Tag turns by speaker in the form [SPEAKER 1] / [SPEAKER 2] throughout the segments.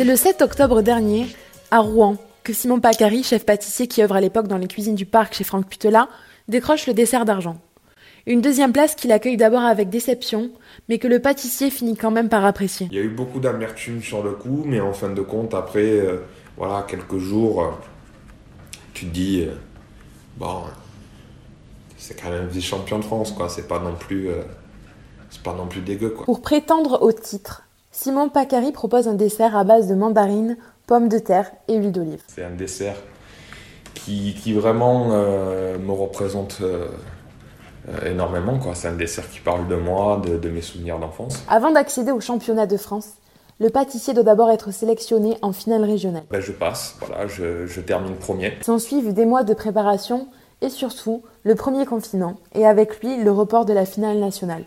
[SPEAKER 1] C'est le 7 octobre dernier, à Rouen, que Simon Pacari, chef pâtissier qui œuvre à l'époque dans les cuisines du parc chez Franck Putela, décroche le dessert d'argent. Une deuxième place qu'il accueille d'abord avec déception, mais que le pâtissier finit quand même par apprécier.
[SPEAKER 2] Il y a eu beaucoup d'amertume sur le coup, mais en fin de compte, après, euh, voilà, quelques jours, euh, tu te dis, euh, bon, c'est quand même vice-champion de France, quoi. C'est pas non plus, euh, c'est pas non plus dégueu, quoi.
[SPEAKER 1] Pour prétendre au titre, Simon Pacari propose un dessert à base de mandarines, pommes de terre et huile d'olive.
[SPEAKER 2] C'est un dessert qui, qui vraiment euh, me représente euh, euh, énormément. C'est un dessert qui parle de moi, de, de mes souvenirs d'enfance.
[SPEAKER 1] Avant d'accéder au championnat de France, le pâtissier doit d'abord être sélectionné en finale régionale.
[SPEAKER 2] Ben, je passe, voilà, je, je termine premier.
[SPEAKER 1] S'en suivent des mois de préparation et surtout le premier confinement et avec lui le report de la finale nationale.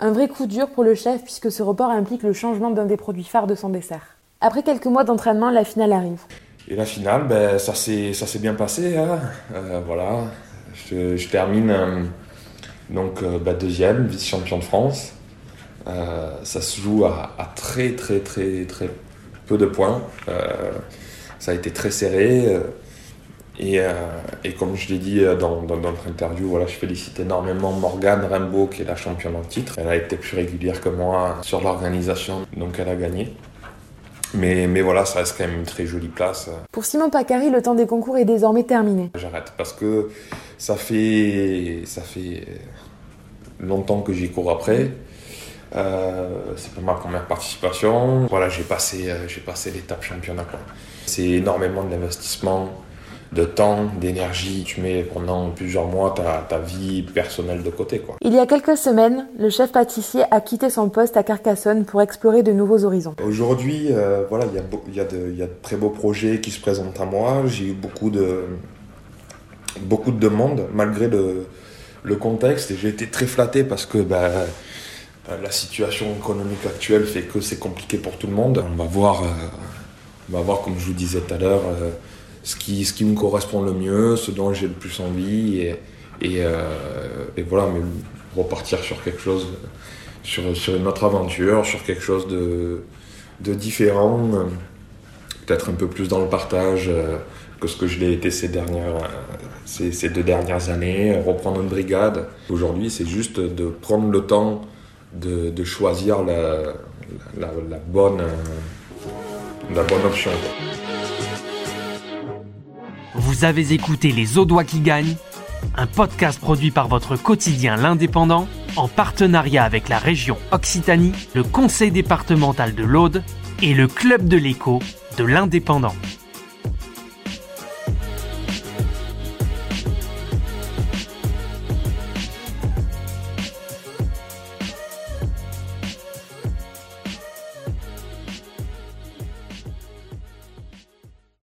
[SPEAKER 1] Un vrai coup dur pour le chef puisque ce report implique le changement d'un des produits phares de son dessert. Après quelques mois d'entraînement, la finale arrive.
[SPEAKER 2] Et la finale, ben, ça s'est bien passé. hein. Euh, voilà, je, termine euh, donc euh, ben, deuxième, vice-champion de France. Ça se joue à, à très très très très peu de points. Ça a été très serré. Euh, et, euh, et comme je l'ai dit euh, dans, dans, dans notre interview, voilà, je félicite énormément Morgane Rimbaud, qui est la championne en titre. Elle a été plus régulière que moi sur l'organisation, donc elle a gagné. Mais, mais voilà, ça reste quand même une très jolie place.
[SPEAKER 1] Pour Simon Pacari, le temps des concours est désormais terminé.
[SPEAKER 2] J'arrête parce que ça fait, ça fait longtemps que j'y cours après. Euh, c'est pas ma première participation. Voilà, j'ai passé, euh, j'ai passé l'étape championnat. quoi. C'est énormément d'investissement, de temps, d'énergie. Tu mets pendant plusieurs mois ta, ta vie personnelle de côté. Quoi.
[SPEAKER 1] Il y a quelques semaines, le chef pâtissier a quitté son poste à Carcassonne pour explorer de nouveaux horizons.
[SPEAKER 2] Aujourd'hui, euh, voilà, il y, a y, de- il y a de très beaux projets qui se présentent à moi. J'ai eu beaucoup de, beaucoup de demandes malgré le, le contexte et j'ai été très flatté parce que bah, euh, la situation économique actuelle fait que c'est compliqué pour tout le monde. On va voir, euh, on va voir comme je vous disais tout à l'heure, euh, ce, qui, ce qui me correspond le mieux, ce dont j'ai le plus envie et, euh, et voilà, mais repartir sur quelque chose, sur, sur une autre aventure, sur quelque chose de, de différent, peut-être un peu plus dans le partage euh, que ce que je l'ai été ces, dernières, ces, ces deux dernières années, reprendre une brigade. Aujourd'hui, c'est juste de prendre le temps de, de choisir la, la, bonne, la bonne option.
[SPEAKER 3] Vous avez écouté Les Audois qui gagnent, un podcast produit par votre quotidien L'Indépendant en partenariat avec la région Occitanie, le conseil départemental de l'Aude et le club de l'écho de l'Indépendant.